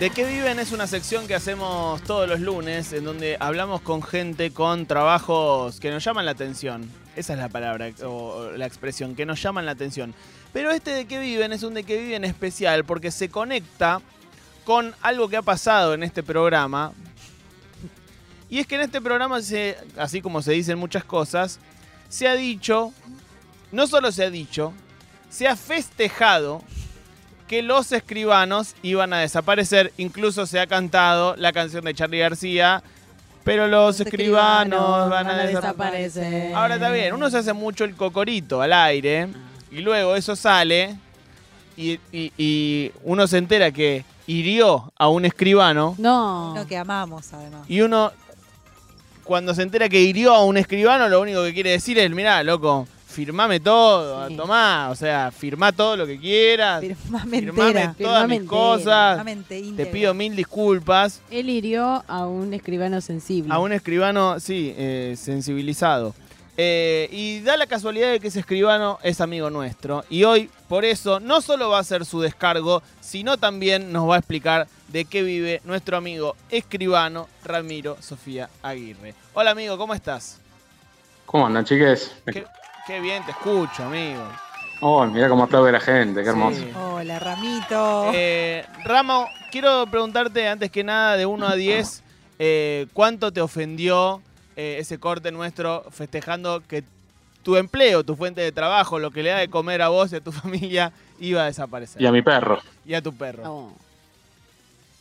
De qué viven es una sección que hacemos todos los lunes en donde hablamos con gente con trabajos que nos llaman la atención. Esa es la palabra o la expresión, que nos llaman la atención. Pero este de qué viven es un de qué viven especial porque se conecta con algo que ha pasado en este programa. Y es que en este programa, se, así como se dicen muchas cosas, se ha dicho, no solo se ha dicho, se ha festejado que los escribanos iban a desaparecer. Incluso se ha cantado la canción de Charlie García. Pero los, escribanos, van, a, desaparecer. Ahora está bien, uno se hace mucho el cocorito al aire y luego eso sale y, y uno se entera que hirió a un escribano. No. Lo que amamos, además. Y uno, cuando se entera que hirió a un escribano, lo único que quiere decir es, mirá, loco, firmame todo, Sí. tomá, o sea, firmá todo lo que quieras, Firmame firmame entera. todas Firmame mis entera. cosas, te íntegra. pido mil disculpas. Él hirió a un escribano sensible. A un escribano, sí, eh, sensibilizado. Eh, y da la casualidad de que ese escribano es amigo nuestro. Y hoy, por eso, no solo va a ser su descargo, sino también nos va a explicar de qué vive nuestro amigo escribano Ramiro Sofía Aguirre. Hola amigo, ¿cómo estás? ¿Cómo andan, chiques? Qué, qué bien te escucho, amigo. Oh, mira cómo aplaude la gente, qué hermoso. Sí. Hola, Ramito. Eh, Ramo, quiero preguntarte antes que nada, de 1 a 10, eh, ¿cuánto te ofendió eh, ese corte nuestro festejando que tu empleo, tu fuente de trabajo, lo que le da de comer a vos y a tu familia, iba a desaparecer? Y a mi perro. Y a tu perro. No.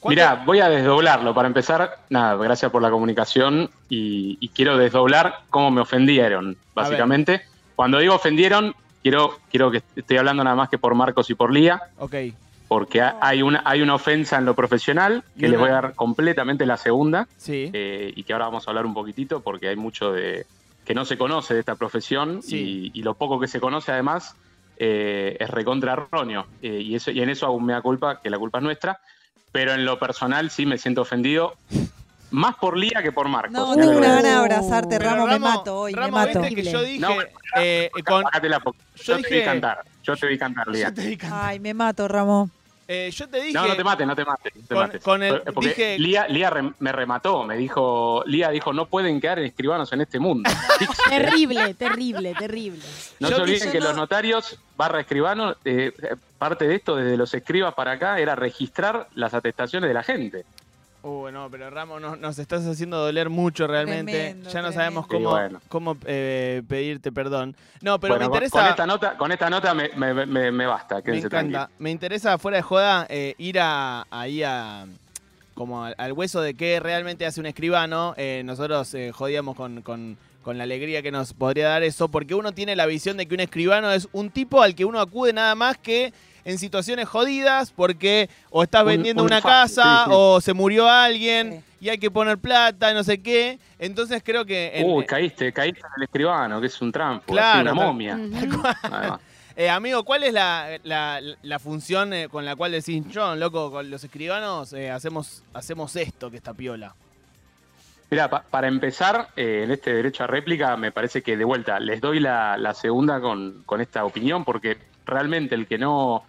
¿Cuánto- Mirá, voy a desdoblarlo. Para empezar, nada, gracias por la comunicación y, y quiero desdoblar cómo me ofendieron, básicamente. Cuando digo ofendieron, quiero, quiero que estoy hablando nada más que por Marcos y por Lía, Ok, porque ha- hay una, hay una ofensa en lo profesional que les voy a dar completamente la segunda sí. eh, y que ahora vamos a hablar un poquitito porque hay mucho de que no se conoce de esta profesión Sí. y, y lo poco que se conoce además eh, es recontra erróneo eh, y, eso, y en eso aún me da culpa, que la culpa es nuestra, pero en lo personal sí me siento ofendido más por Lía que por Marcos. no, tengo una gana de abrazarte, Pero Ramo, me Ramo- mato hoy, Ramo, me mato. viste que yo dije... No, eh, con- Bájatela, porque yo yo, te dije- vi cantar, yo te vi cantar, Lía. yo te dije, Ay, me mato, Ramo. eh, yo te dije... No, no te mates, no te mates. no te Con- mates. con el- Porque dije- Lía, Lía me remató, me dijo, Lía dijo, no pueden quedar escribanos en este mundo. Terrible, terrible, terrible. No Yo se olviden que no- los notarios, barra escribanos, eh, parte de esto, desde los escribas para acá, era registrar las atestaciones de la gente. Uh, no, pero Ramos, no- nos estás haciendo doler mucho realmente. Tremendo, ya no sabemos cómo, bueno. cómo eh, pedirte perdón. No, pero Bueno, me interesa. Con esta nota, con esta nota me, me- me- me basta, me encanta. Me interesa, fuera de joda, eh, ir a, ahí a. como al, al hueso de qué realmente hace un escribano. Eh, nosotros eh, jodíamos con, con- con la alegría que nos podría dar eso, porque uno tiene la visión de que un escribano es un tipo al que uno acude nada más que en situaciones jodidas, porque o estás vendiendo un una casa sí, sí. o se murió alguien Sí. y hay que poner plata, no sé qué. Entonces creo que. en- Uy, caíste, caíste en el escribano, que es un trampo, Claro, una momia. Eh, amigo, ¿cuál es la, la- la función eh, con la cual decís, John, loco, con los escribanos eh, hacemos, hacemos esto que está piola? Mira, pa- para empezar, eh, en este derecho a réplica, me parece que de vuelta les doy la, la segunda con, con esta opinión, porque realmente el que no,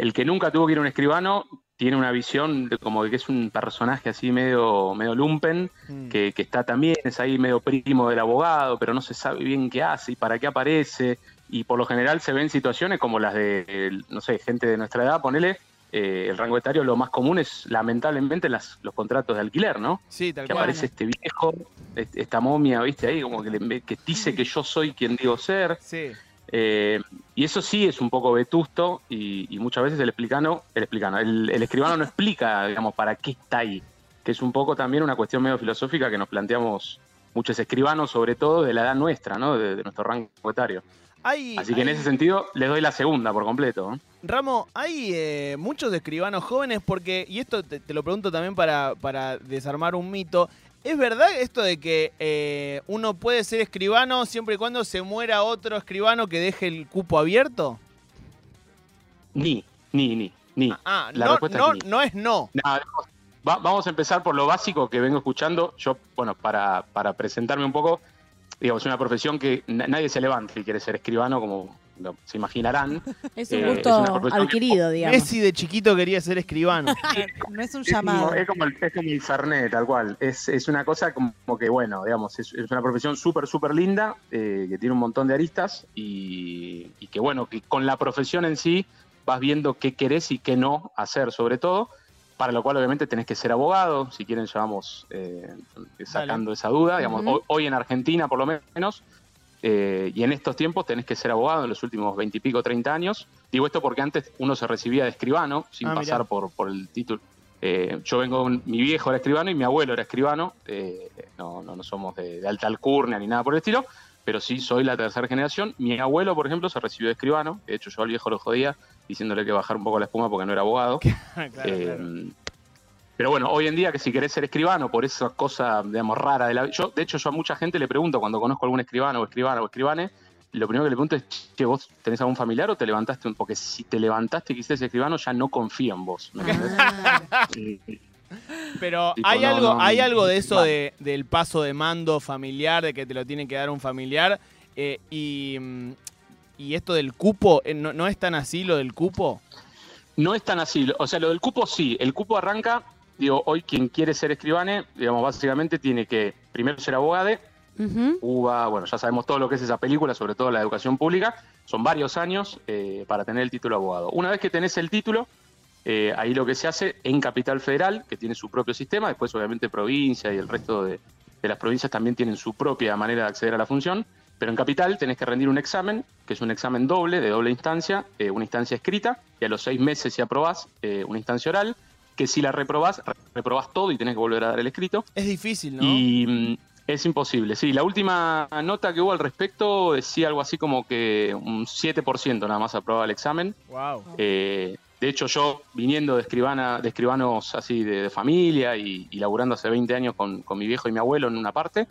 el que nunca tuvo que ir a un escribano tiene una visión de como de que es un personaje así medio, medio lumpen, Mm. que, que está también, es ahí medio primo del abogado, pero no se sabe bien qué hace y para qué aparece. Y por lo general se ven situaciones como las de, no sé, gente de nuestra edad, ponele, eh, el rango etario lo más común es lamentablemente las, los contratos de alquiler, ¿no? Sí, tal que cual. aparece este viejo, est- esta momia, viste, ahí como que, le- que dice que yo soy quien digo ser. Sí. eh, y eso sí es un poco vetusto y, y muchas veces el explicano, el explicano, el, el escribano no explica, digamos, para qué está ahí. Que es un poco también una cuestión medio filosófica que nos planteamos muchos escribanos, sobre todo de la edad nuestra, ¿no? De, de nuestro rango etario. Hay, Así que en ese sentido les doy la segunda por completo. ¿eh? Ramo, hay eh, muchos escribanos jóvenes porque, y esto te, te lo pregunto también para, para desarmar un mito, ¿es verdad esto de que eh, uno puede ser escribano siempre y cuando se muera otro escribano que deje el cupo abierto? Ni, ni, ni, ni. Ah, La no, respuesta no, es ni. no es no. Va- vamos a empezar por lo básico que vengo escuchando. Yo, bueno, para, para presentarme un poco, digamos, es una profesión que na- nadie se levanta y quiere ser escribano como lo- se imaginarán. Es un Eh, es gusto una profesión- adquirido, digamos. Messi de chiquito quería ser escribano. No es un Es como, llamado. es como el, es como el Fernet, tal cual. Es, es una cosa como, que, bueno, digamos, es, es una profesión súper, súper linda, eh, que tiene un montón de aristas y, y que, bueno, que con la profesión en sí vas viendo qué querés y qué no hacer, sobre todo, para lo cual obviamente tenés que ser abogado, si quieren llevamos eh, sacando esa duda, digamos, hoy en Argentina por lo menos, eh, y en estos tiempos tenés que ser abogado en los últimos veintipico, treinta años. Digo esto porque antes uno se recibía de escribano sin Ah, pasar por, por el título. Eh, yo vengo, mi viejo era escribano y mi abuelo era escribano. eh, no, no, no somos de, de alta alcurnia ni nada por el estilo, pero sí soy la tercera generación. Mi abuelo, por ejemplo, se recibió de escribano. De hecho, yo al viejo lo jodía diciéndole que bajar un poco la espuma porque no era abogado. Claro, Eh, claro. Pero bueno, hoy en día que si querés ser escribano por esa cosa, digamos, rara de la yo De hecho, yo a mucha gente le pregunto cuando conozco algún escribano o escribana o escribane, lo primero que le pregunto es que vos tenés algún familiar o te levantaste, un- porque si te levantaste y quisiste ser escribano, ya no confío en vos. ¿me entendés? Ah, Pero Tipo, hay no, algo, no, hay no, algo de eso de, del paso de mando familiar, de que te lo tiene que dar un familiar. eh, y, mm, y esto del cupo, eh, ¿no, no es tan así lo del cupo? No es tan así. O sea, lo del cupo sí. El cupo arranca, digo, hoy quien quiere ser escribane, digamos, básicamente tiene que primero ser abogado, ujú. UBA, bueno, ya sabemos todo lo que es esa película, sobre todo la educación pública. Son varios años eh, para tener el título de abogado. Una vez que tenés el título, eh, ahí lo que se hace en Capital Federal, que tiene su propio sistema, después obviamente provincia y el resto de, de las provincias también tienen su propia manera de acceder a la función, pero en Capital tenés que rendir un examen, que es un examen doble, de doble instancia, eh, una instancia escrita, y a los seis meses si aprobás una instancia oral, que si la reprobás, re- reprobás todo y tenés que volver a dar el escrito. Es difícil, ¿no? Y mm, es imposible, sí. La última nota que hubo al respecto decía algo así como que un 7% nada más aprobaba el examen. Wow. Eh, de hecho, yo viniendo de, escribana, de escribanos así de, de familia y, y laburando hace 20 años con, con mi viejo y mi abuelo en una parte,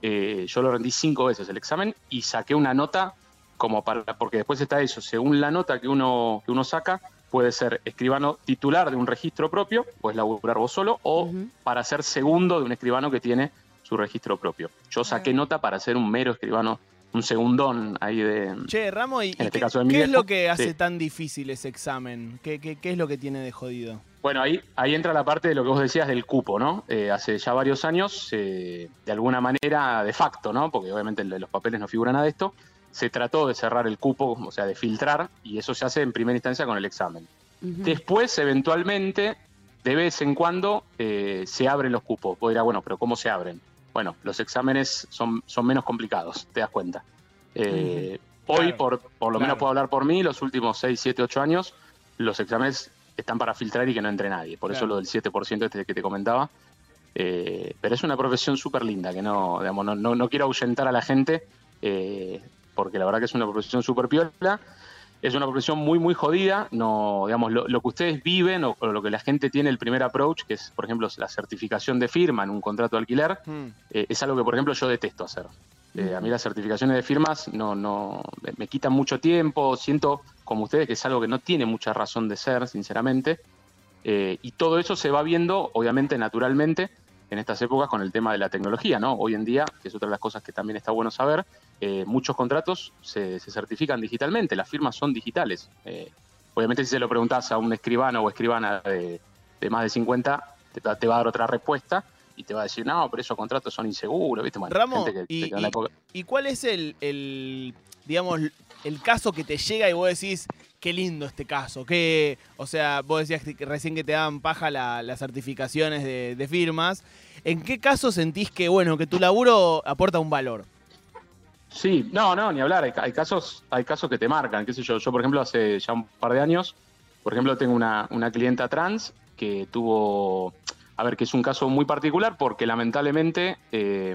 eh, yo lo rendí cinco veces el examen y saqué una nota como para, porque después está eso, según la nota que uno, que uno saca, puede ser escribano titular de un registro propio, puedes laburar vos solo, o para ser segundo de un escribano que tiene su registro propio. Yo saqué nota para ser un mero escribano, un segundón ahí de... Che, Ramo, ¿y, y este qué, caso de mi qué es lo que hace sí. tan difícil ese examen? ¿Qué, qué, qué es lo que tiene de jodido? Bueno, ahí, ahí entra la parte de lo que vos decías del cupo, ¿no? Eh, hace ya varios años, eh, de alguna manera, de facto, ¿no? Porque obviamente en los papeles no figura nada de esto, se trató de cerrar el cupo, o sea, de filtrar, y eso se hace en primera instancia con el examen. Después, eventualmente, de vez en cuando, eh, se abren los cupos. Vos dirás, bueno, pero ¿cómo se abren? Bueno, los exámenes son, son menos complicados, te das cuenta. Eh, Hoy, Claro, por, por lo claro. menos puedo hablar por mí, los últimos 6, 7, 8 años, los exámenes están para filtrar y que no entre nadie. Por eso lo del 7% este que te comentaba. Eh, pero es una profesión súper linda, que no, digamos, no, no, no quiero ahuyentar a la gente, eh, porque la verdad que es una profesión súper piola. Es una profesión muy, muy jodida. No, digamos, lo, lo que ustedes viven o, o lo que la gente tiene el primer approach, que es, por ejemplo, la certificación de firma en un contrato de alquiler, Hmm. eh, es algo que, por ejemplo, yo detesto hacer. Eh, a mí las certificaciones de firmas no, no, me- me quitan mucho tiempo, siento como ustedes que es algo que no tiene mucha razón de ser, sinceramente. Eh, y todo eso se va viendo, obviamente, naturalmente, en estas épocas con el tema de la tecnología, ¿no? Hoy en día, que es otra de las cosas que también está bueno saber, eh, muchos contratos se, se certifican digitalmente, las firmas son digitales. Eh, obviamente, si se lo preguntás a un escribano o escribana de, de más de 50, te, va- te va a dar otra respuesta y te va a decir, no, pero esos contratos son inseguros, ¿viste? Bueno, Ramo, gente que y- la y- época- ¿Y cuál es el, el, digamos, el caso que te llega y vos decís, qué lindo este caso? Que, o sea, vos decías que recién que te daban paja la- las certificaciones de, firmas. ¿En qué caso sentís que, bueno, que tu laburo aporta un valor? Sí, no, no, ni hablar. Hay, hay casos, hay casos que te marcan, qué sé yo. Yo, por ejemplo, hace ya un par de años, por ejemplo, tengo una, una clienta trans que tuvo, a ver, que es un caso muy particular porque lamentablemente eh,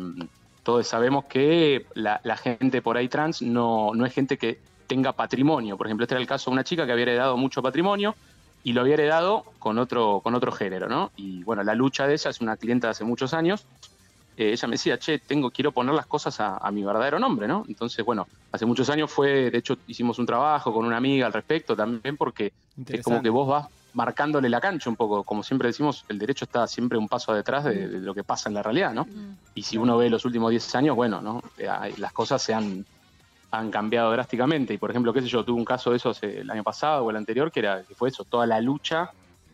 todos sabemos que la, la gente por ahí trans no, no es gente que tenga patrimonio. Por ejemplo, este era el caso de una chica que había heredado mucho patrimonio y lo había heredado con otro, con otro género, ¿no? Y bueno, la lucha de ella es una clienta de hace muchos años eh, ella me decía, che, tengo, quiero poner las cosas a, a mi verdadero nombre, ¿no? Entonces, bueno, hace muchos años fue, de hecho, hicimos un trabajo con una amiga al respecto también, porque es como que vos vas marcándole la cancha un poco, como siempre decimos, el derecho está siempre un paso detrás de, de lo que pasa en la realidad, ¿no? Y si uno ve los últimos 10 años, bueno, ¿no? Eh, hay- las cosas se han, han cambiado drásticamente. Y por ejemplo, qué sé yo, tuve un caso de eso hace- el año pasado o el anterior, que era que fue eso, toda la lucha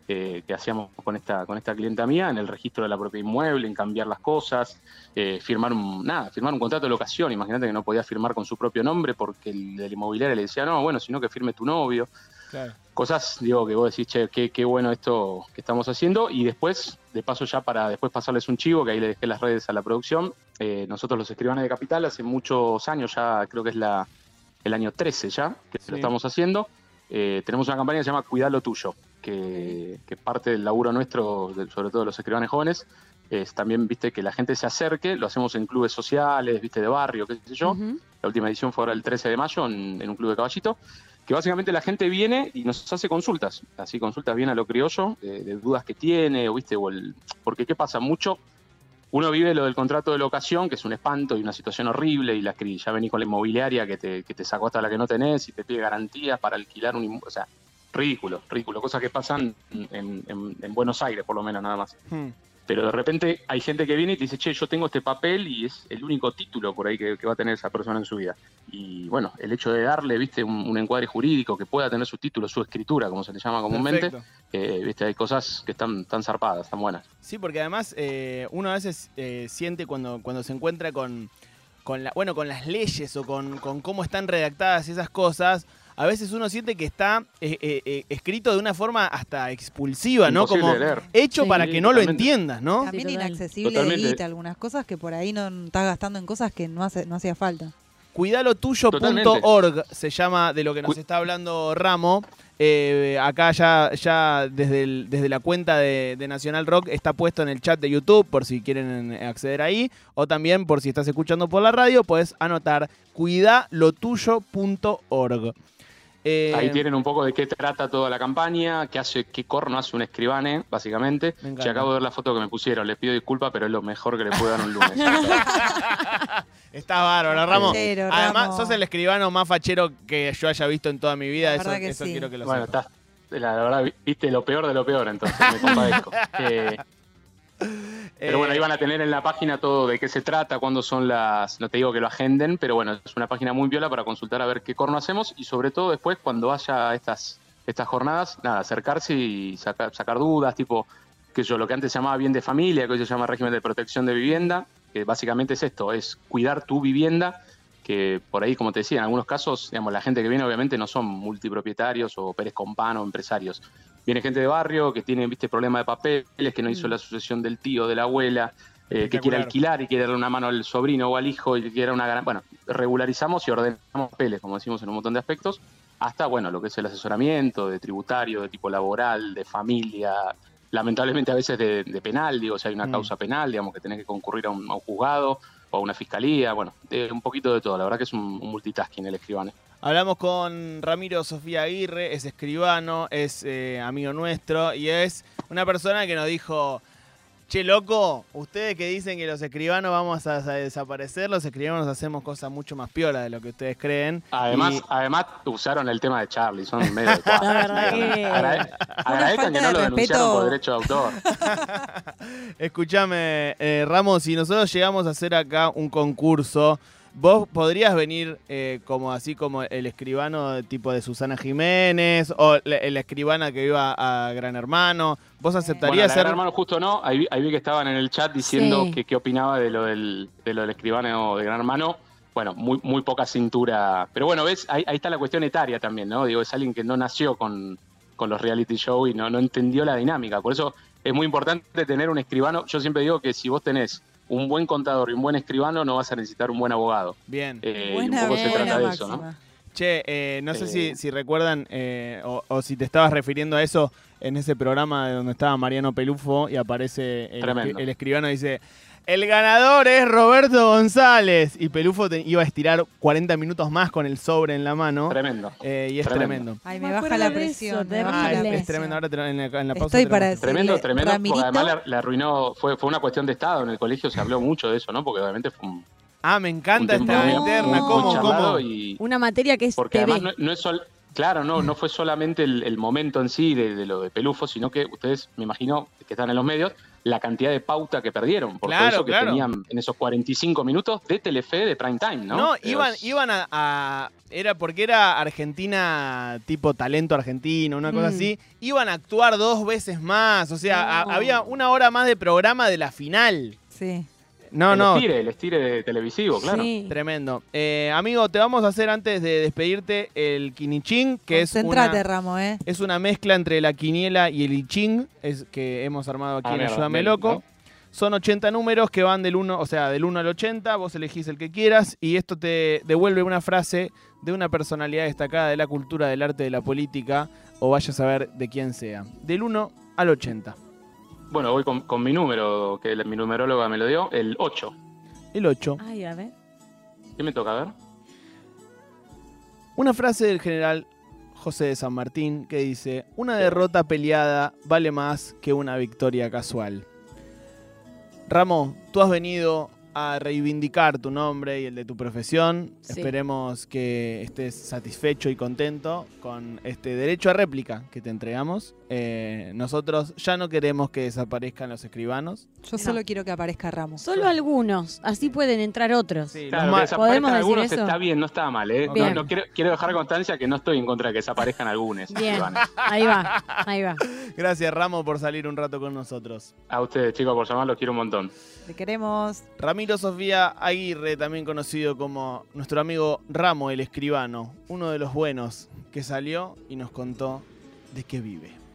eh, que hacíamos con esta, con esta clienta mía en el registro de la propiedad inmueble, en cambiar las cosas, eh, firmar un, nada, firmar un contrato de locación. Imagínate que no podía firmar con su propio nombre porque el del inmobiliario le decía, no, bueno, sino que firme tu novio Claro. cosas, digo, que vos decís, che, qué, qué bueno esto que estamos haciendo. Y después, de paso ya para después pasarles un chivo, que ahí le dejé las redes a la producción, eh, nosotros los escribanes de Capital hace muchos años, ya creo que es la, el año 13 ya, que Sí. lo estamos haciendo, eh, tenemos una campaña que se llama Cuidá lo tuyo, que, que parte del laburo nuestro, de- sobre todo de los escribanes jóvenes, es también, viste, que la gente se acerque, lo hacemos en clubes sociales, viste, de barrio, qué sé yo. La última edición fue ahora el 13 de mayo en, en un club de caballito, que básicamente la gente viene y nos hace consultas, así consultas bien a lo criollo, de, dudas que tiene, o viste, o el, porque qué pasa mucho, uno vive lo del contrato de locación, que es un espanto y una situación horrible, y la, ya venís con la inmobiliaria que te, que te sacó hasta la que no tenés y te pide garantías para alquilar un o sea, ridículo, ridículo, cosas que pasan en Buenos Aires por lo menos nada más. Hmm. Pero de repente hay gente que viene y te dice, che, yo tengo este papel y es el único título por ahí que, que va a tener esa persona en su vida. Y bueno, el hecho de darle, viste, un, un encuadre jurídico que pueda tener su título, su escritura, como se le llama comúnmente, eh, viste, hay cosas que están tan zarpadas, tan buenas. Sí, porque además eh, uno a veces eh, siente cuando, cuando se encuentra con, con la, bueno, con las leyes o con, con cómo están redactadas esas cosas, a veces uno siente que está eh, eh, eh, escrito de una forma hasta expulsiva, ¿no? Como leer. hecho Sí, para que no lo entiendas, ¿no? También Sí, inaccesible Totalmente. de guita, algunas cosas que por ahí no estás gastando en cosas que no, hace, no hacía falta. Cuidalotuyo.org se llama de lo que nos Cu- está hablando Ramo. Eh, acá ya, ya desde, el- desde la cuenta de, de Nacional Rock está puesto en el chat de YouTube por si quieren acceder ahí. O también por si estás escuchando por la radio, puedes anotar cuidalotuyo.org. Eh, Ahí tienen un poco de qué trata toda la campaña, qué hace, qué corno hace un escribane, básicamente. Me encanta. Ya acabo de ver la foto que me pusieron, les pido disculpas, pero es lo mejor que le puedo dar un lunes. Está bárbaro, Ramo. Fachero, Además, Ramo. sos el escribano más fachero que yo haya visto en toda mi vida. Eso, verdad que eso sí. quiero que lo bueno, sepas. estás, la, la verdad, viste lo peor de lo peor, entonces me compadezco. Eh, Pero bueno, Eh, ahí van a tener en la página todo de qué se trata, cuándo son las. No te digo que lo agenden, pero bueno, es una página muy viola para consultar a ver qué corno hacemos y sobre todo después, cuando haya estas, estas jornadas, nada, acercarse y sacar, sacar dudas, tipo, que yo, lo que antes se llamaba bien de familia, que hoy se llama régimen de protección de vivienda, que básicamente es esto: es cuidar tu vivienda. Que por ahí, como te decía, en algunos casos, digamos, la gente que viene obviamente no son multipropietarios o Pérez Compano, empresarios. Viene gente de barrio que tiene, viste, problema de papeles, que no hizo la sucesión del tío, de la abuela, eh, que quiere alquilar y quiere darle una mano al sobrino o al hijo y que quiera una gran... Bueno, regularizamos y ordenamos papeles, como decimos en un montón de aspectos, hasta, bueno, lo que es el asesoramiento de tributario, de tipo laboral, de familia, lamentablemente a veces de, de penal, digo, si hay una Mm. causa penal, digamos, que tenés que concurrir a un, a un juzgado o a una fiscalía, bueno, de un poquito de todo, la verdad que es un, un multitasking el escribano. Hablamos con Ramiro Sofía Aguirre, es escribano, es eh, amigo nuestro y es una persona que nos dijo, che loco, ustedes que dicen que los escribanos vamos a, a desaparecer, los escribanos hacemos cosas mucho más piolas de lo que ustedes creen. Además, Y- además usaron el tema de Charlie, son medio de. La verdad que- Agrade- agradezcan que no de lo denunciaron por derecho de autor. Escúchame, eh, Ramos, si nosotros llegamos a hacer acá un concurso, vos podrías venir eh, como así como el escribano tipo de Susana Jiménez o la, la escribana que iba a Gran Hermano. ¿Vos Bueno, aceptarías la ser Gran hermano justo no, ahí, vi- ahí vi que estaban en el chat diciendo Sí. que qué opinaba de lo del, de lo del escribano de Gran Hermano. Bueno, muy, muy poca cintura. Pero bueno, ves, ahí, ahí está la cuestión etaria también, ¿no? Digo, es alguien que no nació con, con los reality show y no, no entendió la dinámica. Por eso es muy importante tener un escribano. Yo siempre digo que si vos tenés un buen contador y un buen escribano, no vas a necesitar un buen abogado. bien? Eh, y un poco se trata de eso, ¿no? Che, eh, no sé Eh. si, si recuerdan eh, o, o si te estabas refiriendo a eso en ese programa de donde estaba Mariano Pelufo y aparece el, el escribano y dice, el ganador es Roberto González. Y Pelufo te- iba a estirar 40 minutos más con el sobre en la mano. Tremendo. Eh, y es Tremendo. tremendo. Ay, Me me, baja la presión. eso, Ah, la es, tremendo. Ahora te lo- en la, en la pausa Estoy te para muestro. Tremendo, decirle, tremendo. porque Ramirito, además le, le arruinó, fue, fue una cuestión de Estado. En el colegio se habló mucho de eso, ¿no? Porque obviamente fue un, Ah, me encanta un esta muy- interna. ¿Cómo? ¿Cómo? y- Una materia que es porque TV. además no, no es sol, claro, no, no fue solamente el, el momento en sí de, de lo de Pelufo, sino que ustedes, me imagino, que están en los medios, la cantidad de pauta que perdieron, por Claro, todo eso que claro. tenían en esos 45 minutos de Telefe de prime time, ¿no? No, Pero iban, es- iban a, a- Era porque era Argentina, tipo talento argentino, una cosa Mm. así. Iban a actuar dos veces más. O sea, a- había una hora más de programa de la final. Sí. No, el no. estire, el estire de televisivo, claro. Sí. Tremendo. Eh, amigo, te vamos a hacer antes de despedirte el quinichín, que es una, Ramo, ¿eh? es una mezcla entre la quiniela y el iching, es que hemos armado aquí Ah, en Ayúdame Loco. ¿no? Son 80 números que van del 1, o sea, del 1 al 80, vos elegís el que quieras y esto te devuelve una frase de una personalidad destacada de la cultura, del arte, de la política o vaya a saber de quién sea. Del 1 al 80. Bueno, voy con, con mi número, que mi numeróloga me lo dio, el 8. El 8. Ay, a ver. ¿Qué me toca ver? Una frase del general José de San Martín que dice, una derrota peleada vale más que una victoria casual. Ramo, tú has venido a reivindicar tu nombre y el de tu profesión. Sí. Esperemos que estés satisfecho y contento con este derecho a réplica que te entregamos. Eh, nosotros ya no queremos que desaparezcan los escribanos. Yo solo quiero que aparezca Ramos. Solo algunos, así pueden entrar otros. Sí, Claro, que ¿podemos decir algunos eso? está bien, no está mal, ¿eh? No- Bien. no quiero, quiero dejar constancia que no estoy en contra de que desaparezcan algunos. Bien, ahí va, ahí va. Gracias Ramo por salir un rato con nosotros. A ustedes, chicos, por llamar, los quiero un montón. Te queremos. Ramiro Sofía Aguirre, también conocido como nuestro amigo Ramo el escribano, uno de los buenos que salió y nos contó de qué vive.